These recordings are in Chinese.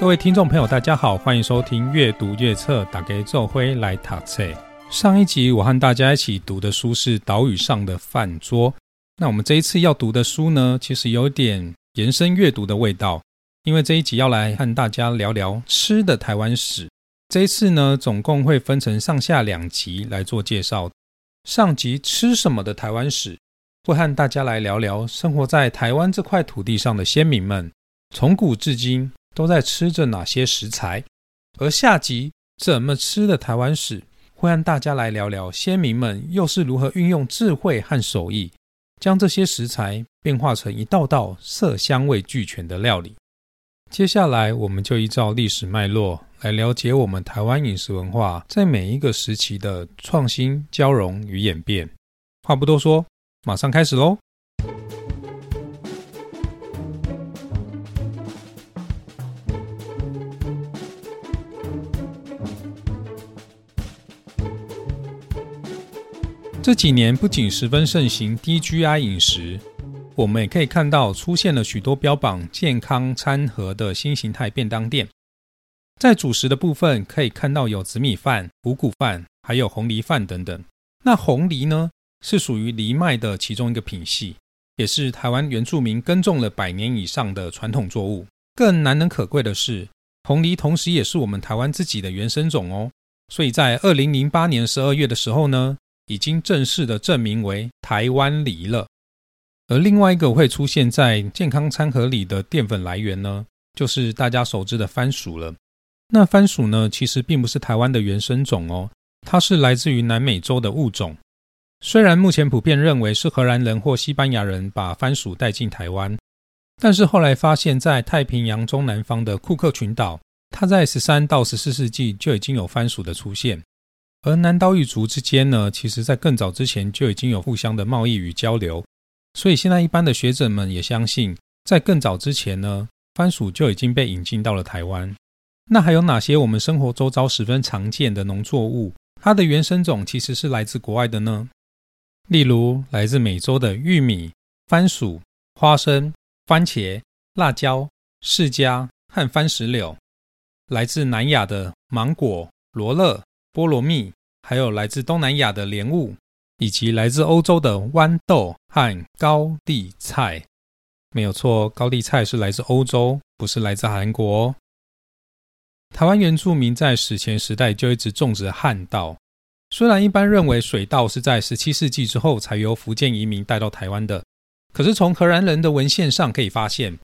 各位听众朋友，大家好，欢迎收听《越读越策》，打给奏辉来塔册。上一集我和大家一起读的书是《岛屿上的饭桌》，那我们这一次要读的书呢，其实有点延伸阅读的味道，因为这一集要来和大家聊聊吃的台湾史。这一次呢，总共会分成上下两集来做介绍。上集吃什么的台湾史，会和大家来聊聊生活在台湾这块土地上的先民们，从古至今。都在吃着哪些食材？而下集怎么吃的台湾史，会让大家来聊聊先民们又是如何运用智慧和手艺，将这些食材变化成一道道色香味俱全的料理。接下来，我们就依照历史脉络来了解我们台湾饮食文化在每一个时期的创新、交融与演变。话不多说，马上开始喽！这几年不仅十分盛行低 GI 饮食，我们也可以看到出现了许多标榜健康餐盒的新形态便当店。在主食的部分，可以看到有紫米饭、五谷饭，还有红梨饭等等。那红梨呢，是属于藜麦的其中一个品系，也是台湾原住民耕种了百年以上的传统作物。更难能可贵的是，红梨同时也是我们台湾自己的原生种哦。所以在二零零八年十二月的时候呢。已经正式的证明为台湾梨了，而另外一个会出现在健康餐盒里的淀粉来源呢，就是大家熟知的番薯了。那番薯呢，其实并不是台湾的原生种哦，它是来自于南美洲的物种。虽然目前普遍认为是荷兰人或西班牙人把番薯带进台湾，但是后来发现，在太平洋中南方的库克群岛，它在十三到十四世纪就已经有番薯的出现。而南岛语族之间呢，其实在更早之前就已经有互相的贸易与交流，所以现在一般的学者们也相信，在更早之前呢，番薯就已经被引进到了台湾。那还有哪些我们生活周遭十分常见的农作物，它的原生种其实是来自国外的呢？例如来自美洲的玉米、番薯、花生、番茄、辣椒、释迦和番石榴，来自南亚的芒果、罗勒。菠萝蜜，还有来自东南亚的莲雾，以及来自欧洲的豌豆和高丽菜，没有错，高丽菜是来自欧洲，不是来自韩国。台湾原住民在史前时代就一直种植旱稻，虽然一般认为水稻是在十七世纪之后才由福建移民带到台湾的，可是从荷兰人的文献上可以发现，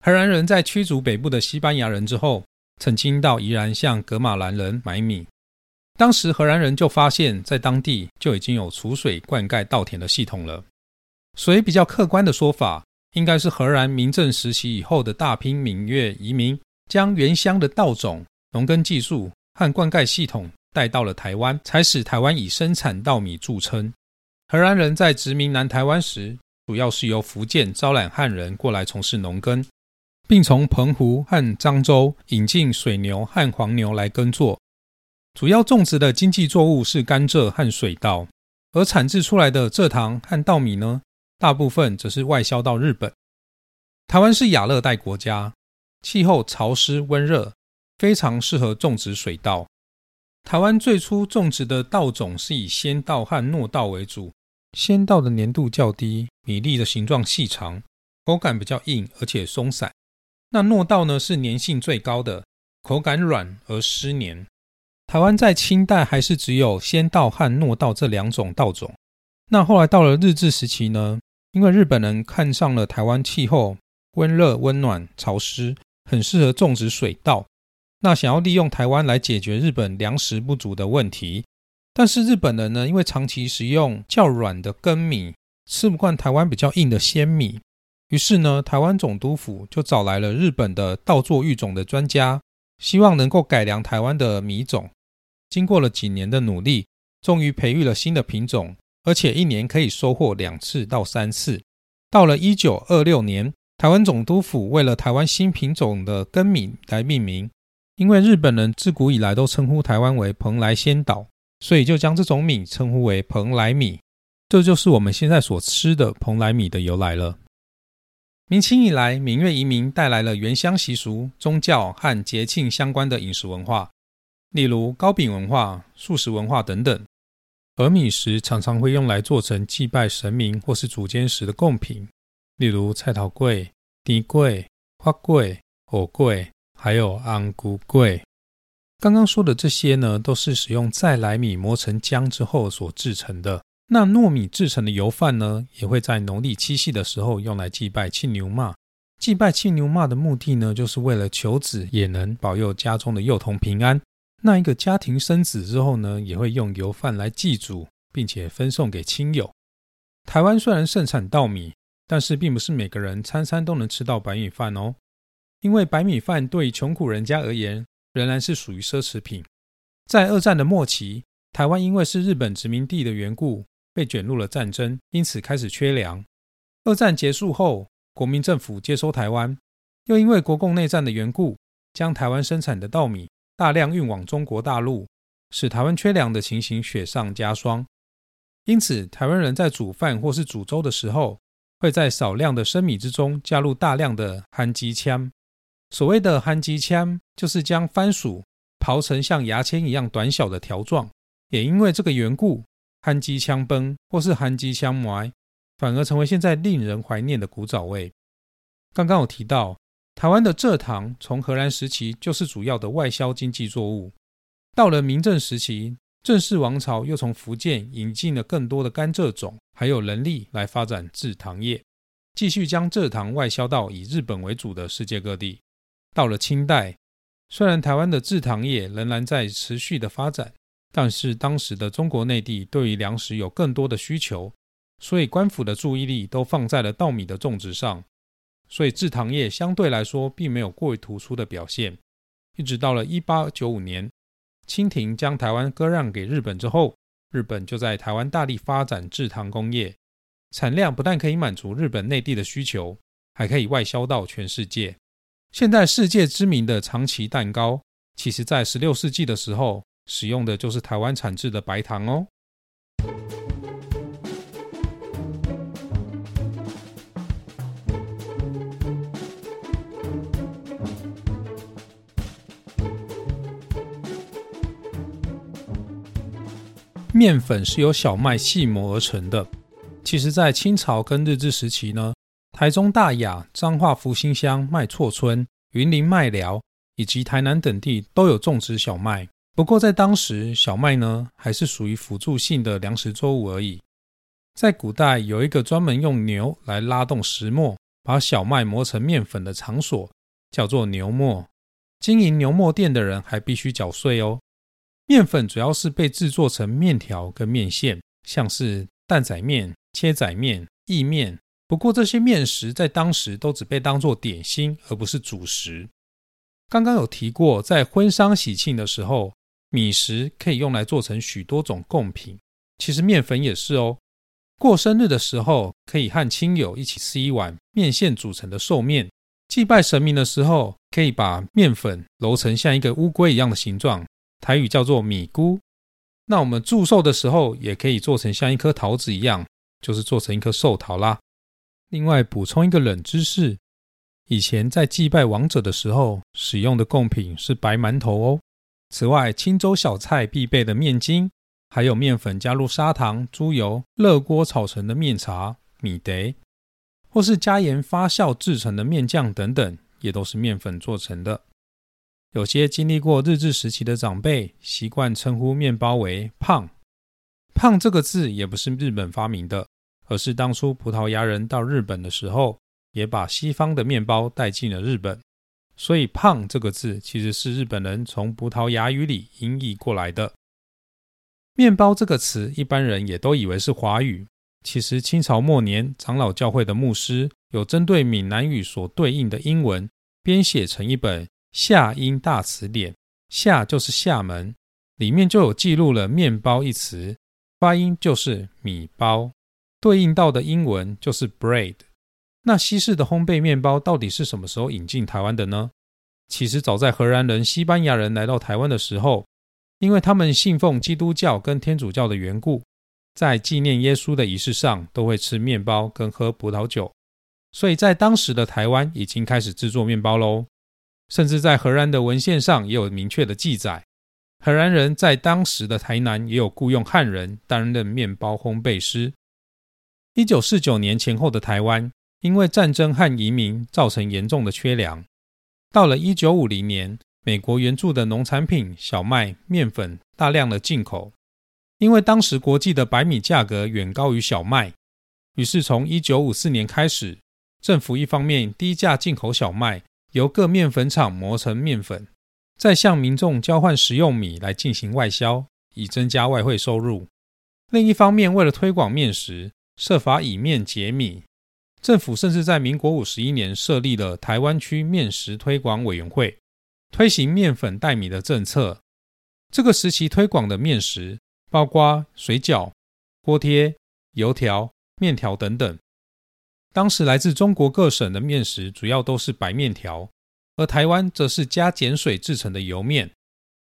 荷兰人在驱逐北部的西班牙人之后，曾经到宜兰向格马兰人买米。当时荷兰人就发现，在当地就已经有储水灌溉稻田的系统了，所以比较客观的说法，应该是荷兰民政时期以后的大批闽粤移民，将原乡的稻种、农耕技术和灌溉系统带到了台湾，才使台湾以生产稻米著称。荷兰人在殖民南台湾时，主要是由福建招揽汉人过来从事农耕，并从澎湖和漳州引进水牛和黄牛来耕作。主要种植的经济作物是甘蔗和水稻，而产制出来的蔗糖和稻米呢，大部分则是外销到日本。台湾是亚热带国家，气候潮湿温热，非常适合种植水稻。台湾最初种植的稻种是以鲜稻和糯稻为主，鲜稻的粘度较低，米粒的形状细长，口感比较硬而且松散。那糯稻呢，是粘性最高的，口感软而湿黏。台湾在清代还是只有仙稻和糯稻这两种稻种。那后来到了日治时期呢？因为日本人看上了台湾气候温热、温暖、潮湿，很适合种植水稻。那想要利用台湾来解决日本粮食不足的问题。但是日本人呢，因为长期食用较软的粳米，吃不惯台湾比较硬的鲜米，于是呢，台湾总督府就找来了日本的稻作育种的专家，希望能够改良台湾的米种。经过了几年的努力，终于培育了新的品种，而且一年可以收获两次到三次。到了一九二六年，台湾总督府为了台湾新品种的粳米来命名，因为日本人自古以来都称呼台湾为蓬莱仙岛，所以就将这种米称呼为蓬莱米。这就是我们现在所吃的蓬莱米的由来了。明清以来，闽粤移民带来了原乡习俗、宗教和节庆相关的饮食文化，例如糕饼文化、素食文化等等。而米食常常会用来做成祭拜神明或是祖先时的贡品，例如菜头粿、甜粿、花粿、火粿，还有安菇粿。刚刚说的这些呢，都是使用再来米磨成浆之后所制成的。那糯米制成的油饭呢，也会在农历七夕的时候用来祭拜庆牛妈。祭拜庆牛妈的目的呢，就是为了求子，也能保佑家中的幼童平安。那一个家庭生子之后呢，也会用油饭来祭祖，并且分送给亲友。台湾虽然盛产稻米，但是并不是每个人餐餐都能吃到白米饭哦。因为白米饭对穷苦人家而言，仍然是属于奢侈品。在二战的末期，台湾因为是日本殖民地的缘故。被卷入了战争，因此开始缺粮。二战结束后，国民政府接收台湾，又因为国共内战的缘故，将台湾生产的稻米大量运往中国大陆，使台湾缺粮的情形雪上加霜。因此，台湾人在煮饭或是煮粥的时候，会在少量的生米之中加入大量的憨鸡枪。所谓的憨鸡枪，就是将番薯刨成像牙签一样短小的条状。也因为这个缘故。憨鸡枪崩或是憨鸡枪埋，反而成为现在令人怀念的古早味。刚刚有提到，台湾的蔗糖从荷兰时期就是主要的外销经济作物。到了明正时期，郑氏王朝又从福建引进了更多的甘蔗种，还有人力来发展制糖业，继续将蔗糖外销到以日本为主的世界各地。到了清代，虽然台湾的制糖业仍然在持续的发展。但是当时的中国内地对于粮食有更多的需求，所以官府的注意力都放在了稻米的种植上，所以制糖业相对来说并没有过于突出的表现。一直到了一八九五年，清廷将台湾割让给日本之后，日本就在台湾大力发展制糖工业，产量不但可以满足日本内地的需求，还可以外销到全世界。现在世界知名的长崎蛋糕，其实在十六世纪的时候。使用的就是台湾产制的白糖哦。面粉是由小麦细磨而成的。其实，在清朝跟日治时期呢，台中大雅、彰化福兴乡麦厝村、云林麦寮以及台南等地都有种植小麦。不过，在当时，小麦呢还是属于辅助性的粮食作物而已。在古代，有一个专门用牛来拉动石磨，把小麦磨成面粉的场所，叫做牛磨。经营牛磨店的人还必须缴税哦。面粉主要是被制作成面条跟面线，像是蛋仔面、切仔面、意面。不过，这些面食在当时都只被当作点心，而不是主食。刚刚有提过，在婚丧喜庆的时候。米食可以用来做成许多种贡品，其实面粉也是哦。过生日的时候，可以和亲友一起吃一碗面线组成的寿面；祭拜神明的时候，可以把面粉揉成像一个乌龟一样的形状，台语叫做米菇。那我们祝寿的时候，也可以做成像一颗桃子一样，就是做成一颗寿桃啦。另外补充一个冷知识：以前在祭拜王者的时候，使用的贡品是白馒头哦。此外，青州小菜必备的面筋，还有面粉加入砂糖、猪油、热锅炒成的面茶、米得，或是加盐发酵制成的面酱等等，也都是面粉做成的。有些经历过日治时期的长辈，习惯称呼面包为“胖”。胖这个字也不是日本发明的，而是当初葡萄牙人到日本的时候，也把西方的面包带进了日本。所以“胖”这个字其实是日本人从葡萄牙语里音译过来的。面包这个词，一般人也都以为是华语。其实清朝末年，长老教会的牧师有针对闽南语所对应的英文，编写成一本夏音大词典。夏就是厦门，里面就有记录了“面包”一词，发音就是米包，对应到的英文就是 bread。那西式的烘焙面包到底是什么时候引进台湾的呢？其实早在荷兰人、西班牙人来到台湾的时候，因为他们信奉基督教跟天主教的缘故，在纪念耶稣的仪式上都会吃面包跟喝葡萄酒。所以在当时的台湾已经开始制作面包喽。甚至在荷兰的文献上也有明确的记载，荷兰人在当时的台南也有雇佣汉人担任面包烘焙师。一九四九年前后的台湾，因为战争和移民造成严重的缺粮。到了一九五零年，美国援助的农产品小麦、面粉大量的进口，因为当时国际的白米价格远高于小麦，于是从一九五四年开始，政府一方面低价进口小麦。由各面粉厂磨成面粉，再向民众交换食用米来进行外销，以增加外汇收入。另一方面，为了推广面食，设法以面解米，政府甚至在民国五十一年设立了台湾区面食推广委员会，推行面粉代米的政策。这个时期推广的面食包括水饺、锅贴、油条、面条等等。当时来自中国各省的面食主要都是白面条，而台湾则是加碱水制成的油面，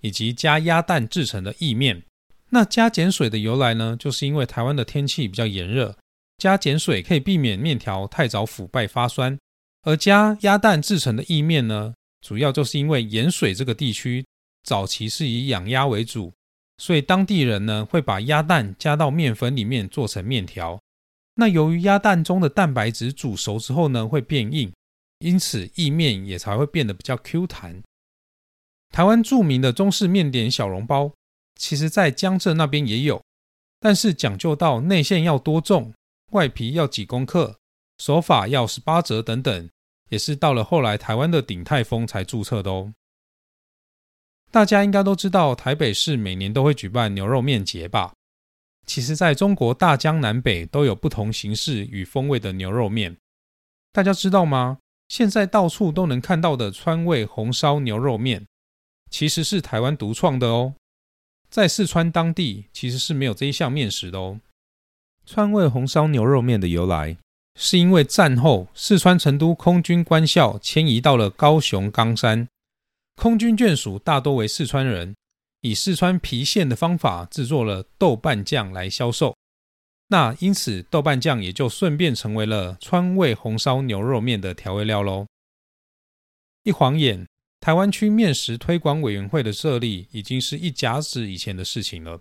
以及加鸭蛋制成的意面。那加碱水的由来呢？就是因为台湾的天气比较炎热，加碱水可以避免面条太早腐败发酸。而加鸭蛋制成的意面呢，主要就是因为盐水这个地区早期是以养鸭为主，所以当地人呢会把鸭蛋加到面粉里面做成面条。那由于鸭蛋中的蛋白质煮熟之后呢，会变硬，因此意面也才会变得比较 Q 弹。台湾著名的中式面点小笼包，其实在江浙那边也有，但是讲究到内馅要多重，外皮要几公克，手法要十八折等等，也是到了后来台湾的鼎泰丰才注册的哦。大家应该都知道，台北市每年都会举办牛肉面节吧？其实，在中国大江南北都有不同形式与风味的牛肉面，大家知道吗？现在到处都能看到的川味红烧牛肉面，其实是台湾独创的哦。在四川当地，其实是没有这一项面食的哦。川味红烧牛肉面的由来，是因为战后四川成都空军官校迁移到了高雄冈山，空军眷属大多为四川人。以四川郫县的方法制作了豆瓣酱来销售，那因此豆瓣酱也就顺便成为了川味红烧牛肉面的调味料喽。一晃眼，台湾区面食推广委员会的设立已经是一甲子以前的事情了。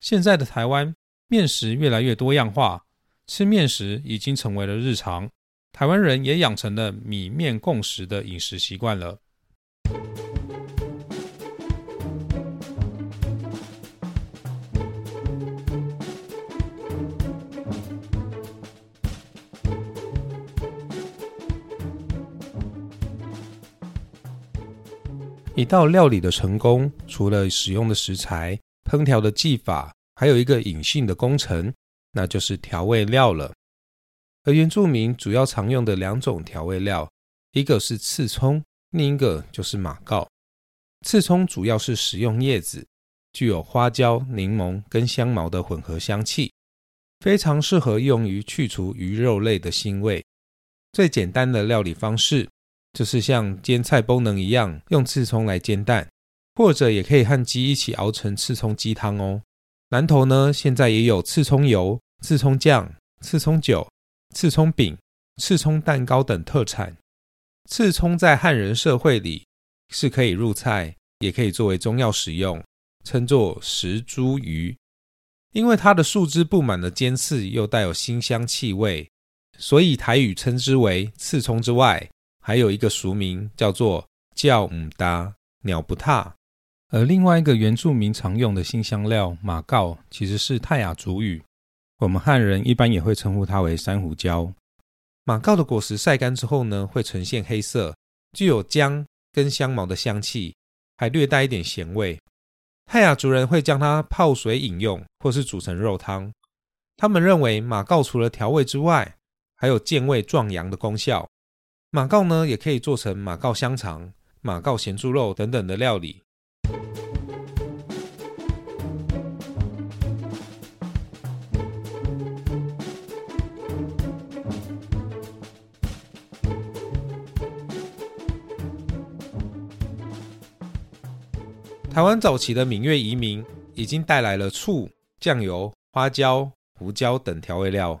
现在的台湾面食越来越多样化，吃面食已经成为了日常，台湾人也养成了米面共食的饮食习惯了。一道料理的成功，除了使用的食材、烹调的技法，还有一个隐性的工程，那就是调味料了。而原住民主要常用的两种调味料，一个是刺葱，另一个就是马告。刺葱主要是食用叶子，具有花椒、柠檬跟香茅的混合香气，非常适合用于去除鱼肉类的腥味。最简单的料理方式。就是像煎菜功能一样，用刺葱来煎蛋，或者也可以和鸡一起熬成刺葱鸡汤哦。南投呢，现在也有刺葱油、刺葱酱、刺葱酒、刺葱饼、刺葱蛋糕等特产。刺葱在汉人社会里是可以入菜，也可以作为中药使用，称作石茱萸。因为它的树枝布满了尖刺，又带有辛香气味，所以台语称之为刺葱之外。还有一个俗名叫做“叫唔达鸟不踏”，而另外一个原住民常用的新香料马告，其实是泰雅族语，我们汉人一般也会称呼它为珊瑚礁。马告的果实晒干之后呢，会呈现黑色，具有姜跟香茅的香气，还略带一点咸味。泰雅族人会将它泡水饮用，或是煮成肉汤。他们认为马告除了调味之外，还有健胃壮阳的功效。马告呢，也可以做成马告香肠、马告咸猪肉等等的料理。台湾早期的闽粤移民已经带来了醋、酱油、花椒、胡椒等调味料，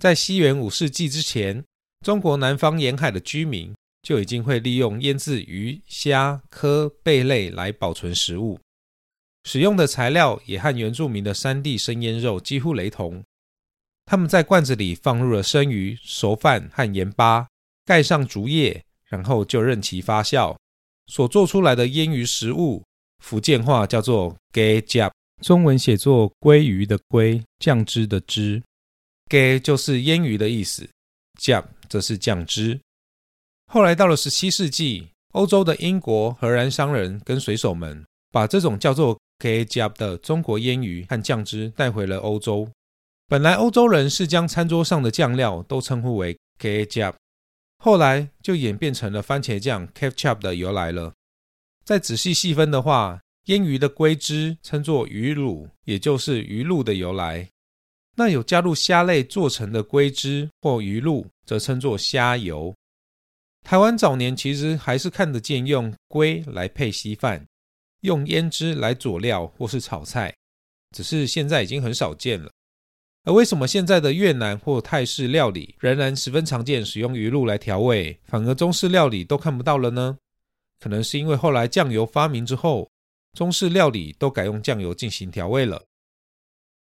在西元五世纪之前。中国南方沿海的居民就已经会利用腌制鱼、虾、科、贝类来保存食物，使用的材料也和原住民的山地生腌肉几乎雷同。他们在罐子里放入了生鱼、熟饭和盐巴，盖上竹叶，然后就任其发酵。所做出来的腌鱼食物，福建话叫做“鸡酱”，中文写作“鲑鱼”的“鲑”，酱汁的“汁”。鸡就是腌鱼的意思，酱则是酱汁。后来到了十七世纪，欧洲的英国、荷兰商人跟水手们，把这种叫做“鸡酱”的中国腌鱼和酱汁带回了欧洲。本来欧洲人是将餐桌上的酱料都称呼为 ketchup，后来就演变成了番茄酱 ketchup 的由来了。再仔细细分的话，腌鱼的龟汁称作鱼乳，也就是鱼露的由来。那有加入虾类做成的龟汁或鱼露，则称作虾油。台湾早年其实还是看得见用龟来配稀饭，用胭脂来佐料或是炒菜，只是现在已经很少见了。而为什么现在的越南或泰式料理仍然十分常见使用鱼露来调味，反而中式料理都看不到了呢？可能是因为后来酱油发明之后，中式料理都改用酱油进行调味了。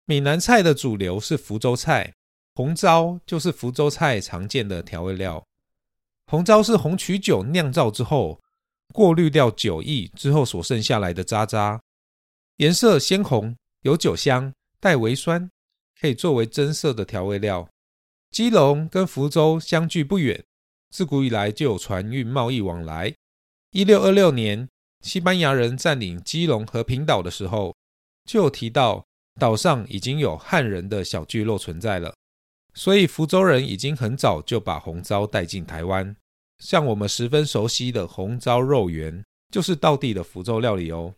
闽南菜的主流是福州菜，红糟就是福州菜常见的调味料。红糟是红曲酒酿造之后，过滤掉酒液之后所剩下来的渣渣，颜色鲜红，有酒香，带微酸。可以作为增色的调味料。基隆跟福州相距不远，自古以来就有船运贸易往来。一六二六年，西班牙人占领基隆和平岛的时候，就有提到岛上已经有汉人的小聚落存在了。所以福州人已经很早就把红糟带进台湾。像我们十分熟悉的红糟肉圆，就是道地的福州料理哦。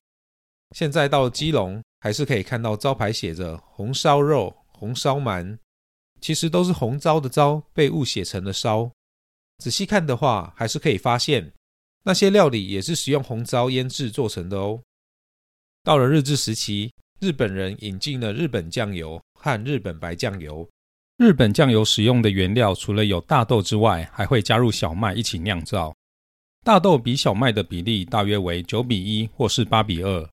现在到基隆，还是可以看到招牌写着红烧肉。红烧鳗其实都是红糟的糟被误写成了烧。仔细看的话，还是可以发现那些料理也是使用红糟腌制做成的哦。到了日治时期，日本人引进了日本酱油和日本白酱油。日本酱油使用的原料除了有大豆之外，还会加入小麦一起酿造。大豆比小麦的比例大约为九比一或是八比二，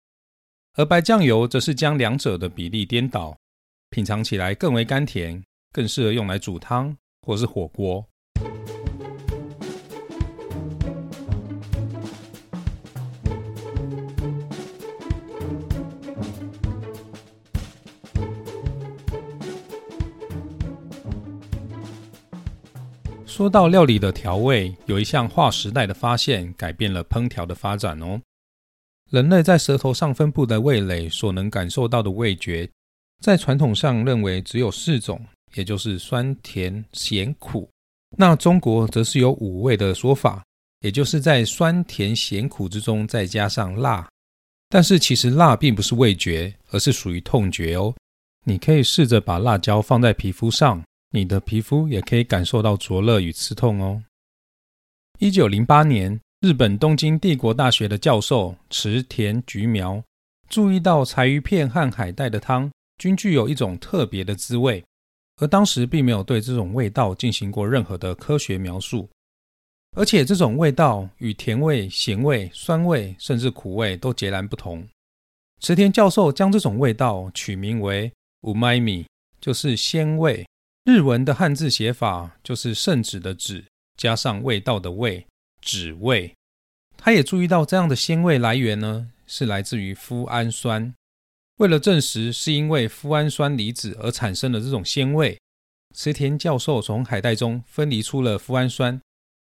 而白酱油则是将两者的比例颠倒。品尝起来更为甘甜，更适合用来煮汤或是火锅。说到料理的调味，有一项划时代的发现，改变了烹调的发展哦。人类在舌头上分布的味蕾所能感受到的味觉。在传统上认为只有四种，也就是酸、甜、咸、苦。那中国则是有五味的说法，也就是在酸、甜、咸、苦之中再加上辣。但是其实辣并不是味觉，而是属于痛觉哦。你可以试着把辣椒放在皮肤上，你的皮肤也可以感受到灼热与刺痛哦。一九零八年，日本东京帝国大学的教授池田菊苗注意到柴鱼片和海带的汤。均具有一种特别的滋味，而当时并没有对这种味道进行过任何的科学描述，而且这种味道与甜味、咸味、酸味甚至苦味都截然不同。池田教授将这种味道取名为“五麦米”，就是鲜味。日文的汉字写法就是“圣旨”的“旨”加上味道的“味”，旨味。他也注意到这样的鲜味来源呢，是来自于夫氨酸。为了证实是因为夫氨酸离子而产生的这种鲜味，池田教授从海带中分离出了夫氨酸，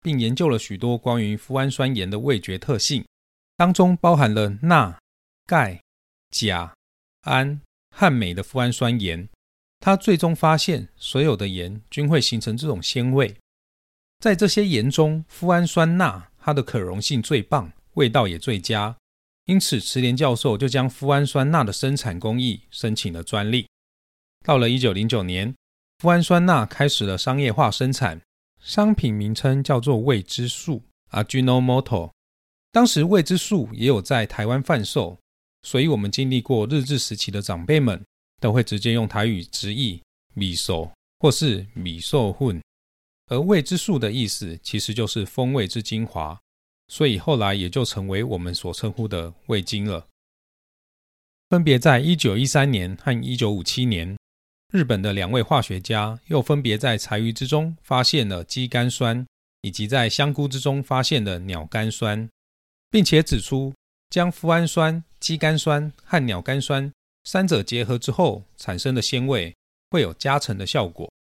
并研究了许多关于夫氨酸盐的味觉特性，当中包含了钠、钙、钾、氨和镁的夫氨酸盐。他最终发现，所有的盐均会形成这种鲜味。在这些盐中，富氨酸钠它的可溶性最棒，味道也最佳。因此，池田教授就将富氨酸钠的生产工艺申请了专利。到了一九零九年，富氨酸钠开始了商业化生产，商品名称叫做未知素 （Ajinomoto）。当时未知素也有在台湾贩售，所以我们经历过日治时期的长辈们都会直接用台语直译“米寿”或是“米寿混”。而味之素的意思其实就是风味之精华，所以后来也就成为我们所称呼的味精了。分别在一九一三年和一九五七年，日本的两位化学家又分别在柴鱼之中发现了肌酐酸，以及在香菇之中发现了鸟苷酸，并且指出将脯氨酸、肌酐酸和鸟苷酸三者结合之后产生的鲜味会有加成的效果。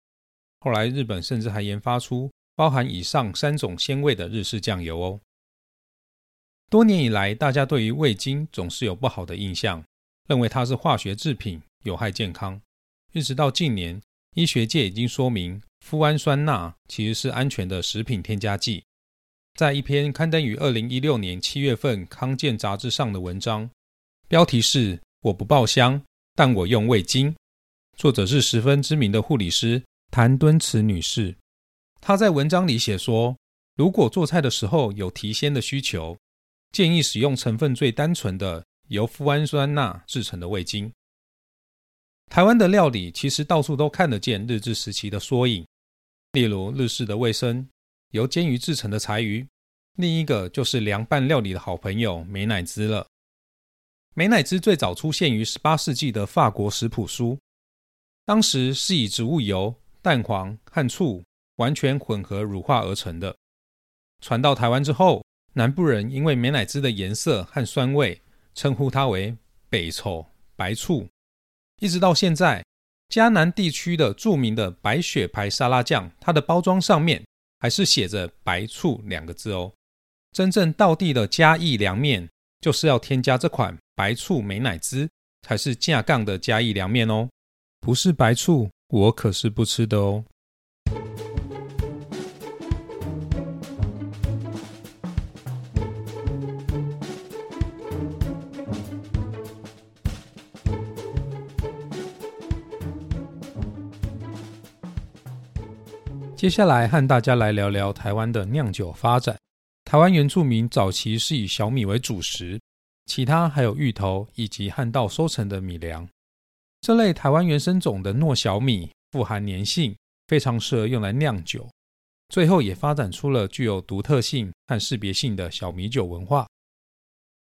后来，日本甚至还研发出包含以上三种鲜味的日式酱油哦。多年以来，大家对于味精总是有不好的印象，认为它是化学制品，有害健康。一直到近年，医学界已经说明，富氨酸钠其实是安全的食品添加剂。在一篇刊登于二零一六年七月份《康健》杂志上的文章，标题是“我不爆香，但我用味精”，作者是十分知名的护理师。谭敦慈女士，她在文章里写说，如果做菜的时候有提鲜的需求，建议使用成分最单纯的由富氨酸钠制成的味精。台湾的料理其实到处都看得见日治时期的缩影，例如日式的卫生，由煎鱼制成的柴鱼；另一个就是凉拌料理的好朋友美乃滋了。美乃滋最早出现于十八世纪的法国食谱书，当时是以植物油。蛋黄和醋完全混合乳化而成的，传到台湾之后，南部人因为美乃滋的颜色和酸味，称呼它为北丑白醋。一直到现在，迦南地区的著名的白雪牌沙拉酱，它的包装上面还是写着“白醋”两个字哦。真正道地的嘉义凉面，就是要添加这款白醋美乃滋，才是架杠的嘉义凉面哦，不是白醋。我可是不吃的哦。接下来和大家来聊聊台湾的酿酒发展。台湾原住民早期是以小米为主食，其他还有芋头以及旱稻收成的米粮。这类台湾原生种的糯小米富含粘性，非常适合用来酿酒。最后也发展出了具有独特性和识别性的小米酒文化。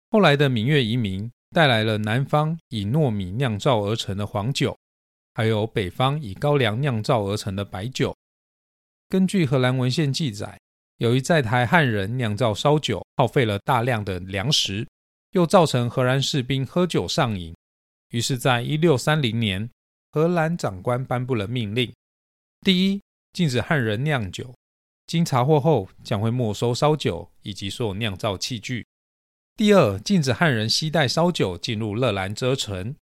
后来的闽越移民带来了南方以糯米酿造而成的黄酒，还有北方以高粱酿造而成的白酒。根据荷兰文献记载，由于在台汉人酿造烧酒耗费了大量的粮食，又造成荷兰士兵喝酒上瘾。于是，在一六三零年，荷兰长官颁布了命令：第一，禁止汉人酿酒，经查获后将会没收烧酒以及所有酿造器具；第二，禁止汉人携带烧酒进入勒兰遮城，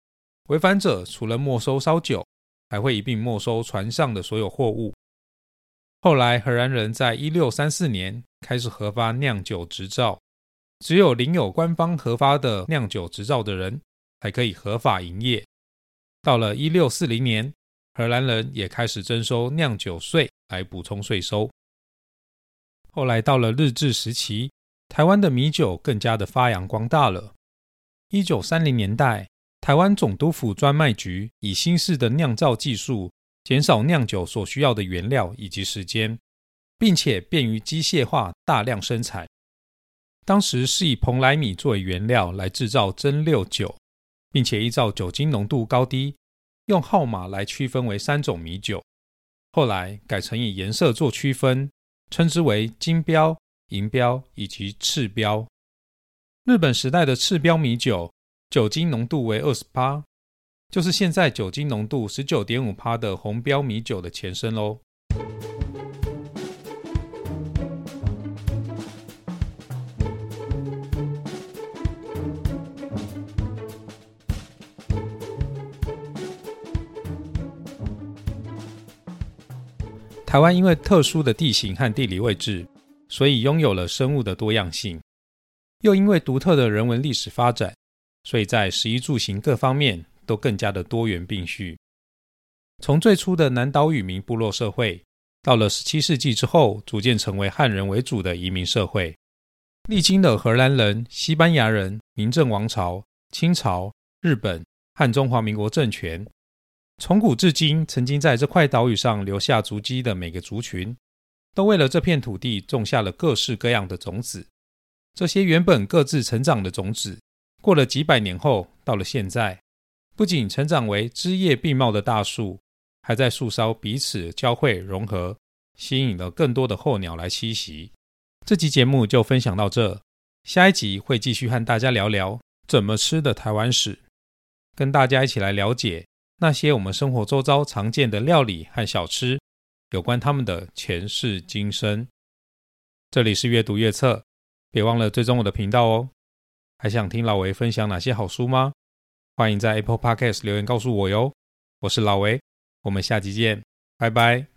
违反者除了没收烧酒，还会一并没收船上的所有货物。后来，荷兰人在一六三四年开始核发酿酒执照，只有领有官方核发的酿酒执照的人。才可以合法营业。到了一六四零年，荷兰人也开始征收酿酒税来补充税收。后来到了日治时期，台湾的米酒更加的发扬光大了。一九三零年代，台湾总督府专卖局以新式的酿造技术，减少酿酒所需要的原料以及时间，并且便于机械化大量生产。当时是以蓬莱米作为原料来制造蒸馏酒。并且依照酒精浓度高低，用号码来区分为三种米酒。后来改成以颜色做区分，称之为金标、银标以及赤标。日本时代的赤标米酒酒精浓度为二十八，就是现在酒精浓度十九点五帕的红标米酒的前身喽。台湾因为特殊的地形和地理位置，所以拥有了生物的多样性；又因为独特的人文历史发展，所以在食衣住行各方面都更加的多元并蓄。从最初的南岛屿民部落社会，到了十七世纪之后，逐渐成为汉人为主的移民社会，历经了荷兰人、西班牙人、明郑王朝、清朝、日本和中华民国政权。从古至今，曾经在这块岛屿上留下足迹的每个族群，都为了这片土地种下了各式各样的种子。这些原本各自成长的种子，过了几百年后，到了现在，不仅成长为枝叶并茂的大树，还在树梢彼此交汇融合，吸引了更多的候鸟来栖息。这集节目就分享到这，下一集会继续和大家聊聊怎么吃的台湾史，跟大家一起来了解那些我们生活周遭常见的料理和小吃，有关他们的前世今生。这里是阅读阅册。别忘了追踪我的频道哦！还想听老维分享哪些好书吗？欢迎在 Apple Podcast 留言告诉我哟。我是老维，我们下期见，拜拜。